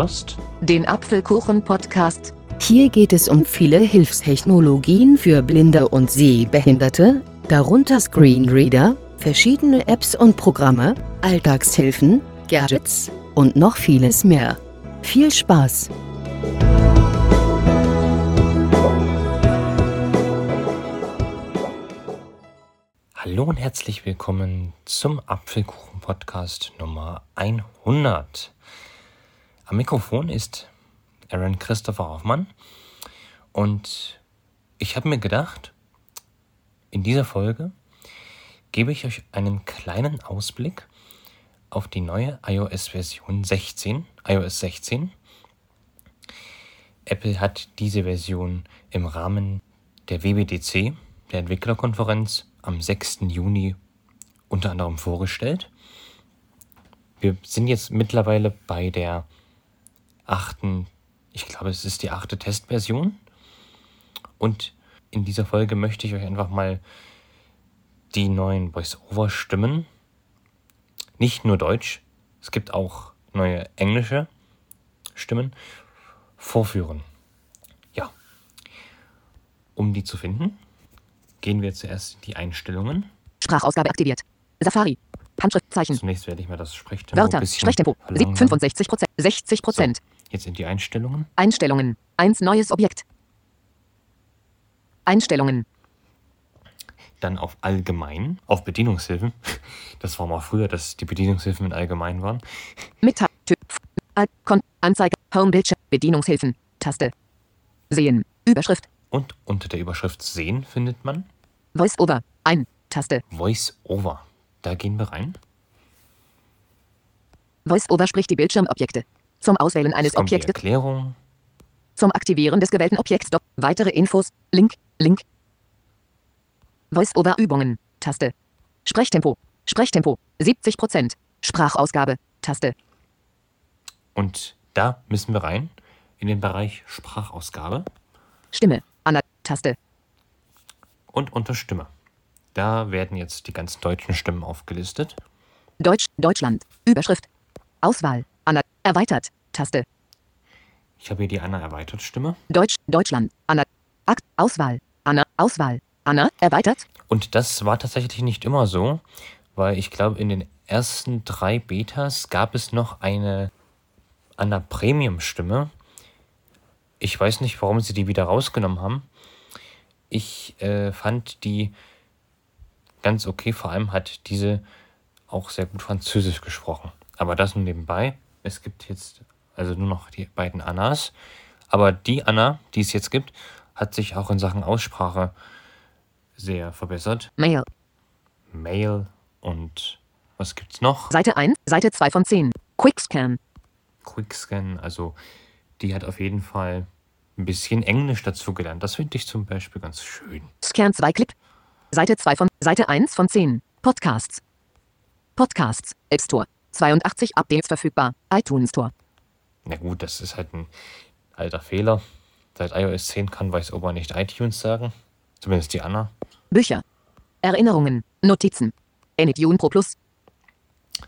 hörst den Apfelkuchen-Podcast. Hier geht es um viele Hilfstechnologien für Blinde und Sehbehinderte, darunter Screenreader, verschiedene Apps und Programme, Alltagshilfen, Gadgets und noch vieles mehr. Viel Spaß! Hallo und herzlich willkommen zum Apfelkuchen-Podcast Nummer 100. Am Mikrofon ist Aaron Christopher Hoffmann und ich habe mir gedacht, in dieser Folge gebe ich euch einen kleinen Ausblick auf die neue iOS-Version 16, iOS 16. Apple hat diese Version im Rahmen der WWDC, der Entwicklerkonferenz, am 6. Juni unter anderem vorgestellt. Wir sind jetzt mittlerweile bei der achten, ich glaube, es ist die achte Testversion. Und in dieser Folge möchte ich euch einfach mal die neuen Voice-Over-Stimmen, nicht nur Deutsch, es gibt auch neue englische Stimmen, vorführen. Ja, um die zu finden, gehen wir zuerst in die Einstellungen. Sprachausgabe aktiviert. Safari. Handschriftzeichen. Zunächst werde ich mal das Sprechtempo Wörter. Sprechtempo. verlangsamen. 65 Prozent. 60 Prozent. Jetzt in die Einstellungen. Einstellungen. Eins neues Objekt. Einstellungen. Dann auf Allgemein, auf Bedienungshilfen. Das war mal früher, dass die Bedienungshilfen in Allgemein waren. Kon Anzeige. Home Bildschirm. Bedienungshilfen. Taste. Sehen. Überschrift. Und unter der Überschrift Sehen findet man Voice Over. Ein. Taste. Voice Over. Da gehen wir rein. Voice Over spricht die Bildschirmobjekte. Zum Auswählen eines Objektes. Erklärung. Zum Aktivieren des gewählten Objekts. Weitere Infos. Link. Link. Voice-Over-Übungen. Taste. Sprechtempo. Sprechtempo. 70 Prozent. Sprachausgabe. Taste. Und da müssen wir rein in den Bereich Sprachausgabe Stimme. Anna. Taste. und unter Stimme. Da werden jetzt die ganzen deutschen Stimmen aufgelistet. Deutsch. Deutschland. Überschrift. Auswahl. Anna. Erweitert. Taste. Ich habe hier die Anna erweitert Stimme. Deutsch. Deutschland. Anna. Akt. Auswahl. Anna. Auswahl. Anna. Erweitert. Und das war tatsächlich nicht immer so, weil ich glaube, in den ersten drei Betas gab es noch eine Anna Premium Stimme. Ich weiß nicht, warum sie die wieder rausgenommen haben. Ich äh, fand die ganz okay. Vor allem hat diese auch sehr gut Französisch gesprochen. Aber das nur nebenbei. Es gibt jetzt also nur noch die beiden Annas. Aber die Anna, die es jetzt gibt, hat sich auch in Sachen Aussprache sehr verbessert. Mail. Mail und was gibt's noch? Seite 1. Seite 2 von 10. Quickscan. Quickscan, also die hat auf jeden Fall ein bisschen Englisch dazu gelernt. Das finde ich zum Beispiel ganz schön. Scan 2 Clip. Seite 2 von Seite 1 von 10. Podcasts. Podcasts. App Store. 82 Updates verfügbar. iTunes Store. Na gut, das ist halt ein alter Fehler. Seit iOS 10 kann VoiceOver nicht iTunes sagen. Zumindest die Anna. Bücher. Erinnerungen. Notizen. Anytune Pro Plus.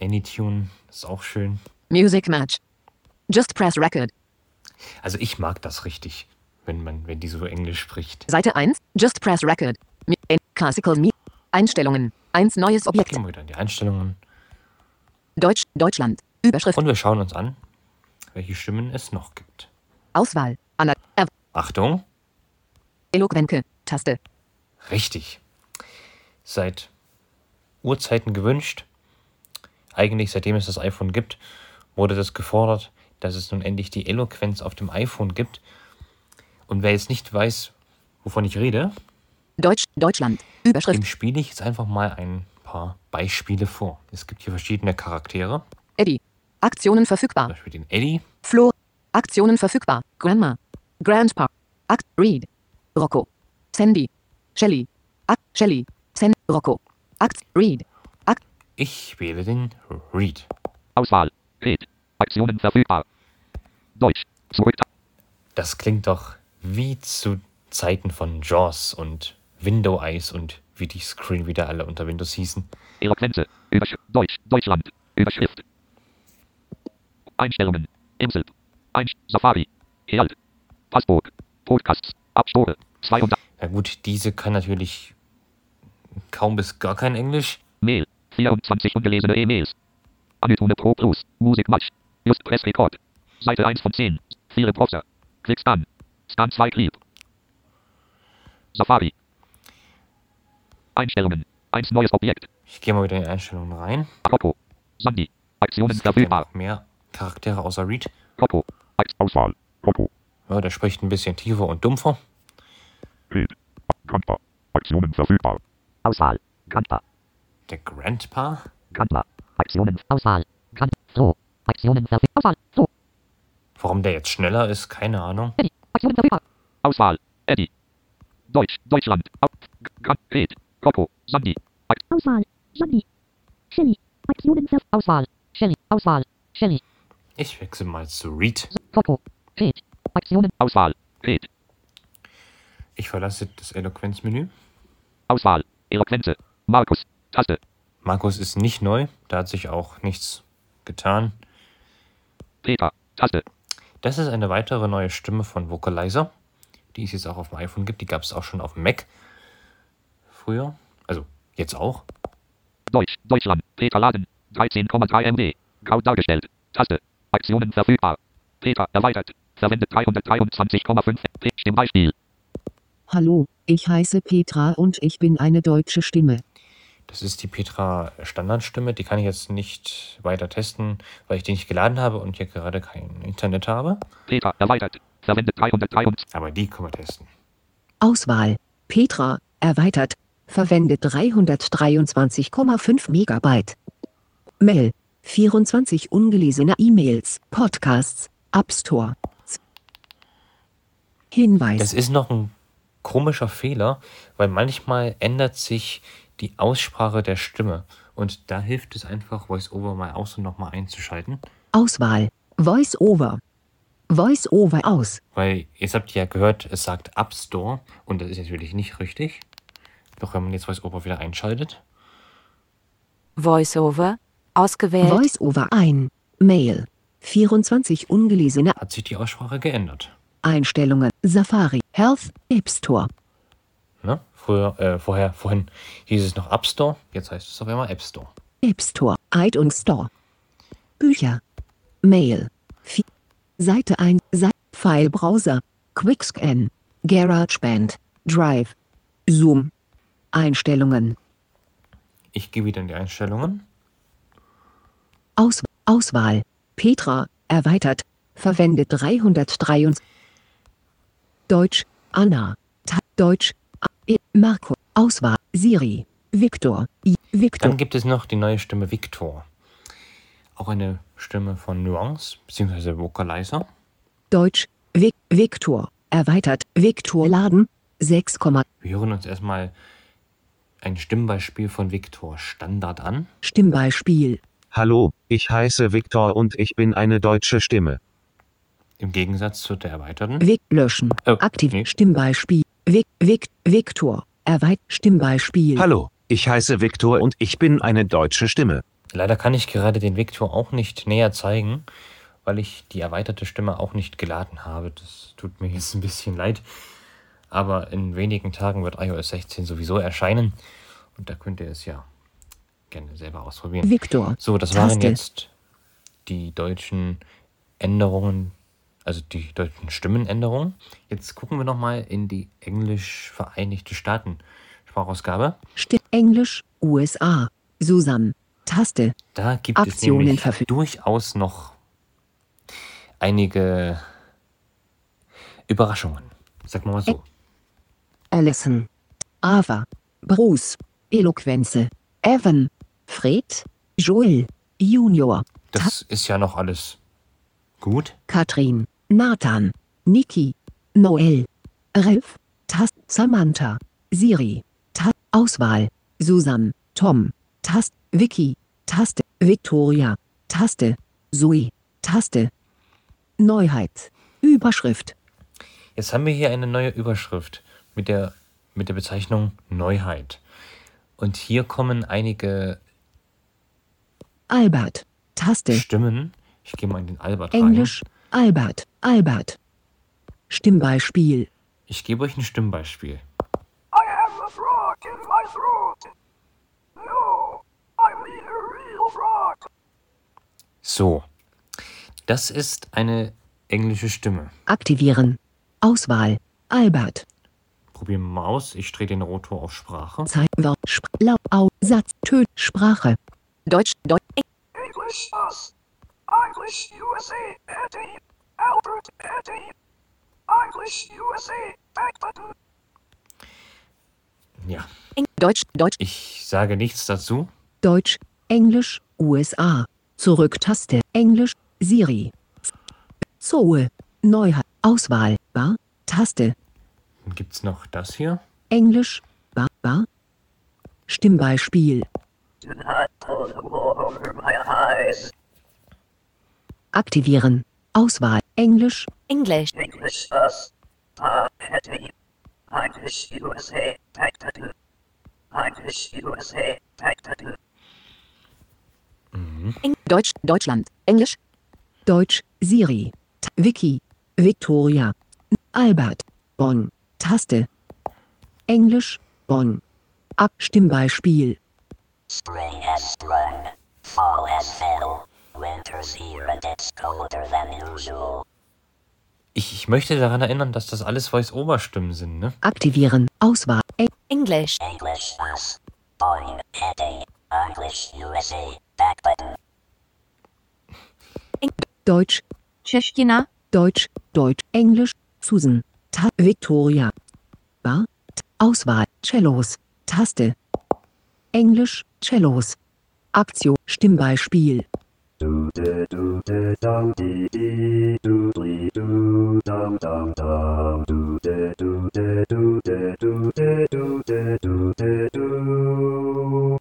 Anytune ist auch schön. Music Match. Just Press Record. Also ich mag das richtig, wenn man, wenn die so Englisch spricht. Seite 1. Just Press Record. Classical Me. Einstellungen. 1 neues Objekt. Gehen wir wieder in die Einstellungen Deutsch. Deutschland. Überschrift. und wir schauen uns an, welche Stimmen es noch gibt. Auswahl. Anna. Er Achtung, Eloquenke. Taste. Richtig. Seit Urzeiten gewünscht. Eigentlich seitdem es das iPhone gibt, wurde das gefordert, dass es nun endlich die Eloquenz auf dem iPhone gibt. Und wer jetzt nicht weiß, wovon ich rede, Deutsch. Deutschland. Überschrift. dem spiele ich jetzt einfach mal ein paar Beispiele vor. Es gibt hier verschiedene Charaktere. Eddie. Aktionen Zum verfügbar. Beispiel den Eddie, Flo. Aktionen verfügbar. Grandma. Grandpa. Akt. Read. Rocco. Sandy. Shelly. Akt. Shelly. Sen. Rocco. Akt. Read. Akt. ich wähle den Read. Auswahl. Red. Aktionen verfügbar. Deutsch. Zurück. Das klingt doch wie zu Zeiten von JAWS und Window Eyes und wie die Screenreader alle unter Windows hießen. Eloquenze. Übersch Deutsch. Deutschland. Überschrift. Einstellungen. Insel. Ein Safari. Herald. Passbook. Podcasts. Abspuren. 200. Ja gut, diese kann natürlich kaum bis gar kein Englisch. Mail. 24 ungelesene E-Mails. Anitune Pro Plus. Musik Match. Just Press Record. Seite 1 von 10. Viele Browser. Klick Scan. Scan 2 Clip. Safari. Einstellungen. Eins neues Objekt. Ich gehe mal wieder in die Einstellungen rein. Coco. Sandy. Aktionen ja verfügbar. mehr Charaktere außer Reed. Ex- Auswahl. Coco. Ja, der spricht ein bisschen tiefer und dumpfer. Red. Kanter. Aktionen verfügbar. Auswahl. Kanter. Der Grandpa. Kanter. Aktionen. Auswahl. Kan. So. Aktionen verfügbar. Auswahl. So. Warum der jetzt schneller ist, keine Ahnung. Eddie. Aktionen verfügbar. Auswahl. Eddie. Deutsch. Deutschland. Red. Coco. Sandy. Auswahl. Sandy. Shelly. Aktionen. Auswahl. Shelly. Auswahl. Shelly. Ich wechsle mal zu Reed. Coco. Red. Aktionen. Auswahl. Red. Ich verlasse das Eloquenzmenü. Auswahl. Eloquenze. Markus. Taste. Markus ist nicht neu, da hat sich auch nichts getan. Peter. Taste. Das ist eine weitere neue Stimme von Vocalizer, die es jetzt auch auf dem iPhone gibt. Die gab es auch schon auf dem Mac früher. Also jetzt auch. Deutsch. Deutschland. Peter Laden. 13,3 MB. Grau dargestellt. Taste. Aktionen verfügbar. Peter erweitert. Verwendet 323,5 P. Stimmbeispiel. Hallo, ich heiße Petra und ich bin eine deutsche Stimme. Das ist die Petra Standardstimme. Die kann ich jetzt nicht weiter testen, weil ich die nicht geladen habe und hier gerade kein Internet habe. Peter erweitert. Verwendet 323. Aber die können wir testen. Auswahl. Petra, erweitert. Verwendet 323,5 Megabyte. Mail. 24 ungelesene E-Mails, Podcasts, App Store. Hinweis. Das ist noch ein komischer Fehler, weil manchmal ändert sich die Aussprache der Stimme. Und da hilft es einfach, VoiceOver mal aus und nochmal einzuschalten. Auswahl. Voice over. Voice over aus. Weil jetzt habt ihr ja gehört, es sagt App Store und das ist natürlich nicht richtig. Doch wenn man jetzt VoiceOver wieder einschaltet, Voiceover. Ausgewählt. Voice over ein. Mail. 24 ungelesene hat sich die Aussprache geändert. Einstellungen. Safari. Health. App Store. Ne? Früher, äh, vorher, vorhin hieß es noch App Store, jetzt heißt es auf einmal App Store. App Store, iTunes Store. Bücher. Mail. Vi- Seite 1, Seite, File-Browser. Quickscan. GarageBand. Drive. Zoom. Einstellungen. Ich gehe wieder in die Einstellungen. Aus Auswahl. Petra, erweitert. Verwendet 323. Deutsch. Anna. Ta Deutsch. A E Marco. Auswahl. Siri. Victor. I Victor. Dann gibt es noch die neue Stimme Victor. Auch eine Stimme von Nuance, beziehungsweise Vocalizer. Deutsch. Vic Victor. Erweitert. Victor Laden. 6, Wir hören uns erstmal ein Stimmbeispiel von Victor Standard an. Stimmbeispiel. Hallo, ich heiße Viktor und ich bin eine deutsche Stimme. Im Gegensatz zu der erweiterten. Vic löschen. Oh, Aktiv. nee. Stimmbeispiel. Vic Vic Victor. Erweit Stimmbeispiel. Hallo, ich heiße Viktor und ich bin eine deutsche Stimme. Leider kann ich gerade den Victor auch nicht näher zeigen, weil ich die erweiterte Stimme auch nicht geladen habe. Das tut mir jetzt ein bisschen leid. Aber in wenigen Tagen wird iOS 16 sowieso erscheinen. Und da könnt ihr es ja gerne selber ausprobieren. Victor. So, das waren Taste. jetzt die deutschen Änderungen, also die deutschen Stimmenänderungen. Jetzt gucken wir nochmal in die englisch Vereinigte Staaten Sprachausgabe. Englisch. USA. Susan. Taste. Da gibt Aktionen es nämlich durchaus noch einige Überraschungen. Sag mal so. Allison. Ava. Bruce. Eloquenze. Evan. Fred. Joel. Junior. Das ist ja noch alles gut. Katrin. Nathan. Niki. Noel. Ralph. Tast. Samantha. Siri. Ta Auswahl. Susan. Tom. Tast. Vicky. Taste. Victoria. Taste. Zoe. Taste. Neuheit. Überschrift. Jetzt haben wir hier eine neue Überschrift mit der, mit der Bezeichnung Neuheit. Und hier kommen einige Albert. Taste. Stimmen. Ich gehe mal in den Albert Englisch. Albert, Albert. Stimmbeispiel. Ich gebe euch ein Stimmbeispiel. I have a frog in my throat. No, I'm the real frog. So. Das ist eine englische Stimme. Aktivieren. Auswahl. Albert. Probieren wir mal aus. Ich drehe den Rotor auf Sprache. Zeit, Wort, Sp Lau, Au, Satz, Tön, Sprache. Deutsch, Deutsch, English us. English USA. Eddie. Albert Eddie. English USA. Back button. Ja. Eng, Deutsch, Deutsch, Ich sage nichts dazu. Deutsch, Englisch, USA. Zurücktaste. Englisch, Siri. Zoe. Neuheit. Auswahl. Bar. Taste. Dann gibt es noch das hier. Englisch. Bar. Bar. Stimmbeispiel. Do not pull the wool over my eyes. Aktivieren. Auswahl. Englisch. English us. Ah, Eddie. English USA. USA. Deutsch, Deutschland, Englisch, Deutsch. Siri. T Wiki. Victoria. Albert. Bonn. Taste. Englisch. Bonn. Ab Stimmbeispiel. Spring has sprung, fall has fell, winter's here and it's colder than usual. Ich, ich möchte daran erinnern, dass das alles Voice-Over-Stimmen sind, ne? Aktivieren. Auswahl. Eng English, English us, Boeing, Eddie, English USA, back button. Deutsch. Tschechina, Deutsch. Deutsch. Englisch. Susan. Ta Victoria. Bar. T Auswahl. Cellos. Taste. Englisch. Cellos. Aktion. Stimmbeispiel. De de de de de de de de.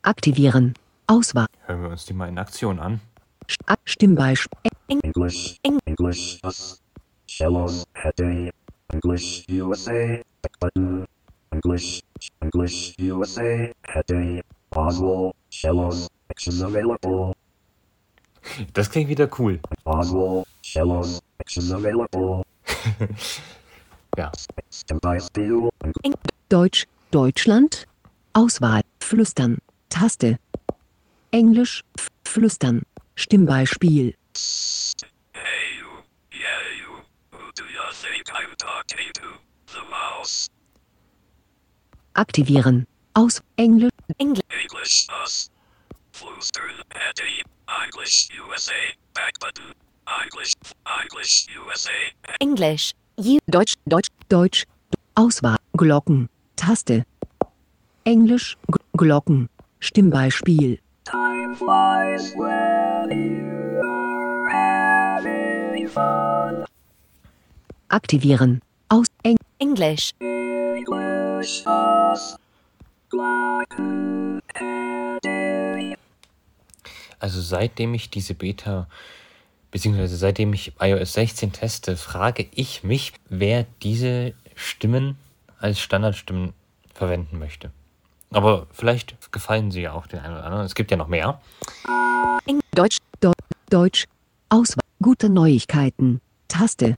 Aktivieren. Auswahl. Hören wir uns die mal in Aktion an. Stimmbeispiel. English, English, us, Shalom, Hattie, English, USA, back button, English, English, USA, Hattie, Oswald, Shalom, action available, Das klingt wieder cool. Oswald, Shalom, action available, Ja. Deutsch. Deutschland. Auswahl. Flüstern. Taste. Englisch. Flüstern. Stimmbeispiel. Hey you, yeah you, who do you think I'm talking to? The mouse, Aktivieren. Aus. Englisch. English, English, English, USA, back button, English, English, USA, English, you, Deutsch, Deutsch, Deutsch. Auswahl. Glocken. Taste. Englisch. G Glocken. Stimmbeispiel. Time flies when you're having fun. Aktivieren. Aus. Eng Eddie. Also seitdem ich diese Beta, beziehungsweise seitdem ich iOS 16 teste, frage ich mich, wer diese Stimmen als Standardstimmen verwenden möchte. Aber vielleicht gefallen sie ja auch den einen oder anderen. Es gibt ja noch mehr. Deutsch, Deu Deutsch. Auswahl. Gute Neuigkeiten. Taste.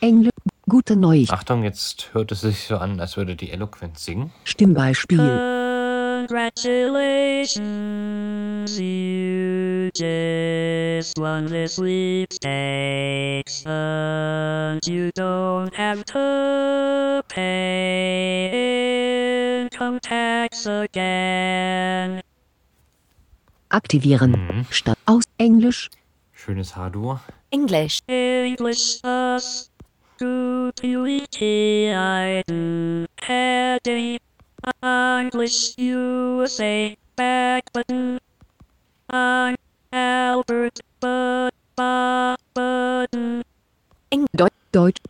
Englisch. Gute Neuigkeiten. Achtung, jetzt hört es sich so an, als würde die Eloquenz singen. Stimmbeispiel. Congratulations, you just won the sweepstakes, and you don't have to pay income tax again. Aktivieren. Mhm. Statt. Aus. Englisch. Schönes H-Dur. English, English us, UETI, heading, English USA, back button, I'm Albert, but, but, button. Eng, Deutsch, Deutsch.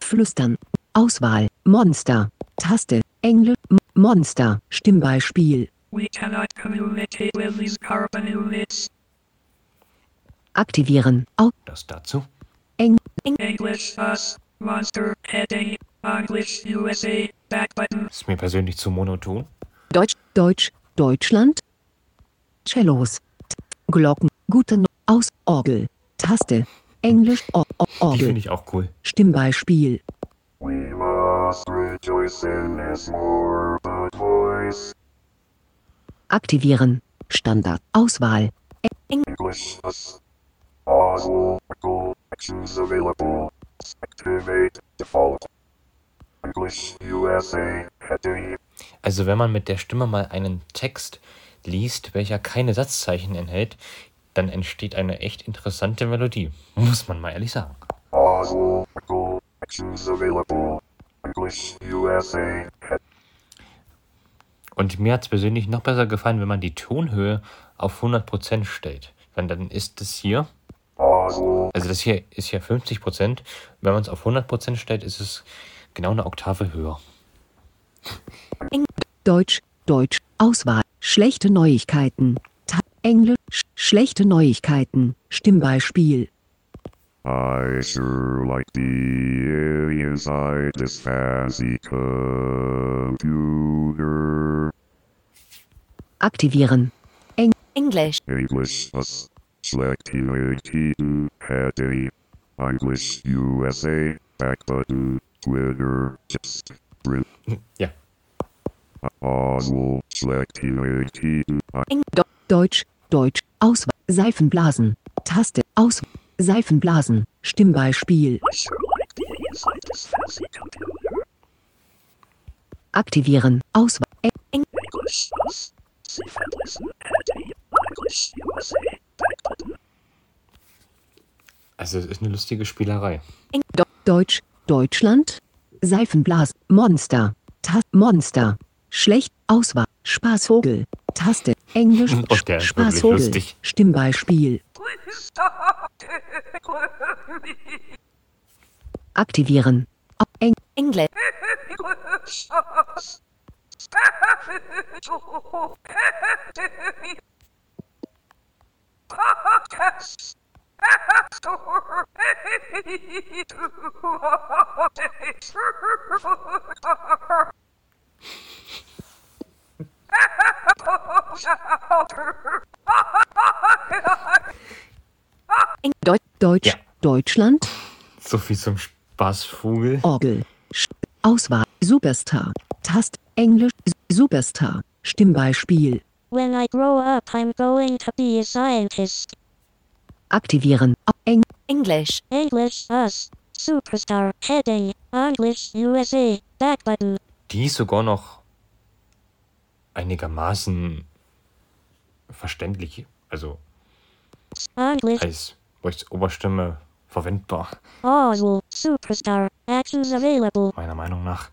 Flüstern. Auswahl. Monster. Taste. Englisch. Monster. Stimmbeispiel. We cannot communicate with these carbon units. Aktivieren. Au. Das dazu. English us, monster, heading, English, USA, back button, Ist mir persönlich zu monoton. Deutsch, Deutsch. Deutschland. Cellos. Glocken. Gute no Aus. Orgel. Taste. Englisch. O o Die finde Orgel. ich auch cool. Stimmbeispiel. We must rejoice in his more but voice. Aktivieren. Standard. Auswahl. English us. Oswald, go, actions available. Also wenn man mit der Stimme mal einen Text liest, welcher keine Satzzeichen enthält, dann entsteht eine echt interessante Melodie. Muss man mal ehrlich sagen. Und mir hat es persönlich noch besser gefallen, wenn man die Tonhöhe auf 100% stellt. Weil dann ist es hier, also das hier ist ja 50%. Wenn man es auf 100% stellt, ist es genau eine Oktave höher. Deutsch. Deutsch. Auswahl. Schlechte Neuigkeiten. Ta Englisch. Sch schlechte Neuigkeiten. Stimmbeispiel. I sure like the inside this fancy computer. Aktivieren. English. English us. Selecting AT2 heading. English USA. Back button. Twitter. Just. Brit. Ja. Oswald. Selecting AT2. Eng Do Deutsch. Deutsch. Auswahl. Seifenblasen. Taste. Aus. Seifenblasen. Stimmbeispiel. Aktivieren. Auswahl. Eng Also es ist eine lustige Spielerei. Deutsch. Deutschland. Seifenblasen. Monster. Tas Monster. Schlecht. Auswahl. Spaßvogel. Taste. Englisch. Oh, wirklich Spaßvogel. Stimmbeispiel. Aktivieren. Eng English. Deu Deutsch. Ja. Deutschland. So viel zum Spaßvogel. Orgel. Auswahl. Superstar. Tast. Englisch. Superstar. Stimmbeispiel. When I grow up, I'm going to be a scientist. Aktivieren. Eng English. English us. Superstar. Heading. English USA. Back button. Die ist sogar noch einigermaßen verständlich, also English. als Voice-Oberstimme verwendbar, Oswald. Superstar. Actions available. meiner Meinung nach.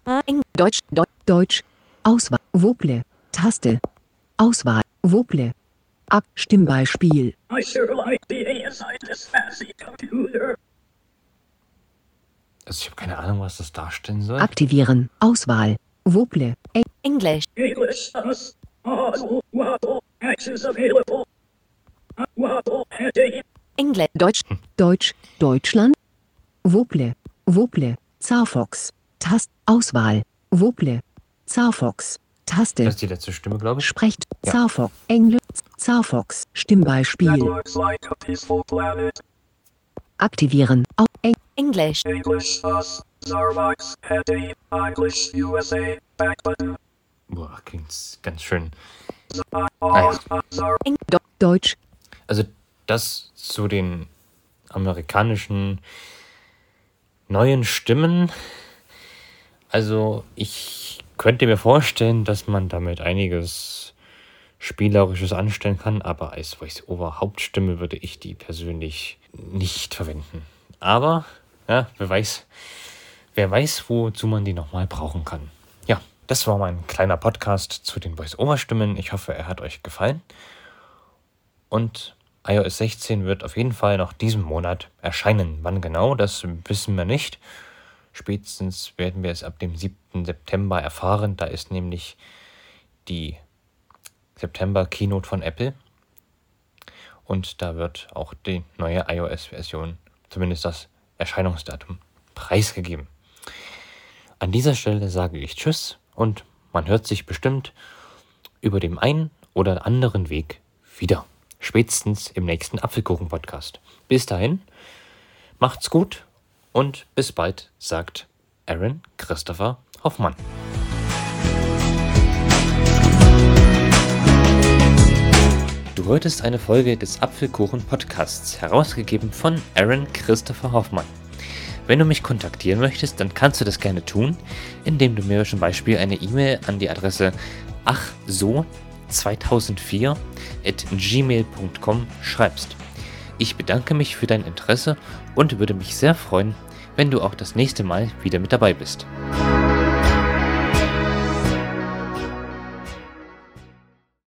Deutsch. Deu Deutsch. Auswahl. Voble. Taste. Auswahl. Voble. Ab. Stimmbeispiel. I sure like being inside this fancy computer. Also ich habe keine Ahnung, was das darstellen soll. Aktivieren. Auswahl. Voble. Eng English. English us. Oswald, waddle, actions available. Uh, Waddle, heading. English. Deutsch. Deutsch. Deutschland. Voble. Voble. Zarfox. Tast. Auswahl. Voble. Zarfox. Taste. Das ist die letzte Stimme, glaube ich. Sprecht. Ja. Zarfox. Englisch. Zarfox. That Stimmbeispiel. like. Aktivieren. Au Eng English. English us. Zarbox, heading. English USA. Back button. Boah, klingt ganz schön. Naja. Deutsch. Also das zu den amerikanischen neuen Stimmen. Also ich könnte mir vorstellen, dass man damit einiges Spielerisches anstellen kann, aber als Voice-Over-Hauptstimme würde ich die persönlich nicht verwenden. Aber, ja, wer weiß, wer weiß, wozu man die nochmal brauchen kann. Ja, das war mein kleiner Podcast zu den Voice-Over-Stimmen. Ich hoffe, er hat euch gefallen. Und iOS 16 wird auf jeden Fall noch diesen Monat erscheinen. Wann genau, das wissen wir nicht. Spätestens werden wir es ab dem 7. September erfahren. Da ist nämlich die September Keynote von Apple. Und da wird auch die neue iOS-Version, zumindest das Erscheinungsdatum, preisgegeben. An dieser Stelle sage ich Tschüss und man hört sich bestimmt über dem einen oder anderen Weg wieder. Spätestens im nächsten Apfelkuchen-Podcast. Bis dahin, Macht's gut und bis bald, sagt Aaron Christopher Hoffmann. Du hörtest eine Folge des Apfelkuchen Podcasts, herausgegeben von Aaron Christopher Hoffmann. Wenn du mich kontaktieren möchtest, dann kannst du das gerne tun, indem du mir zum Beispiel eine E-Mail an die Adresse achso2004 at gmail.com schreibst. Ich bedanke mich für dein Interesse und würde mich sehr freuen, wenn du auch das nächste Mal wieder mit dabei bist.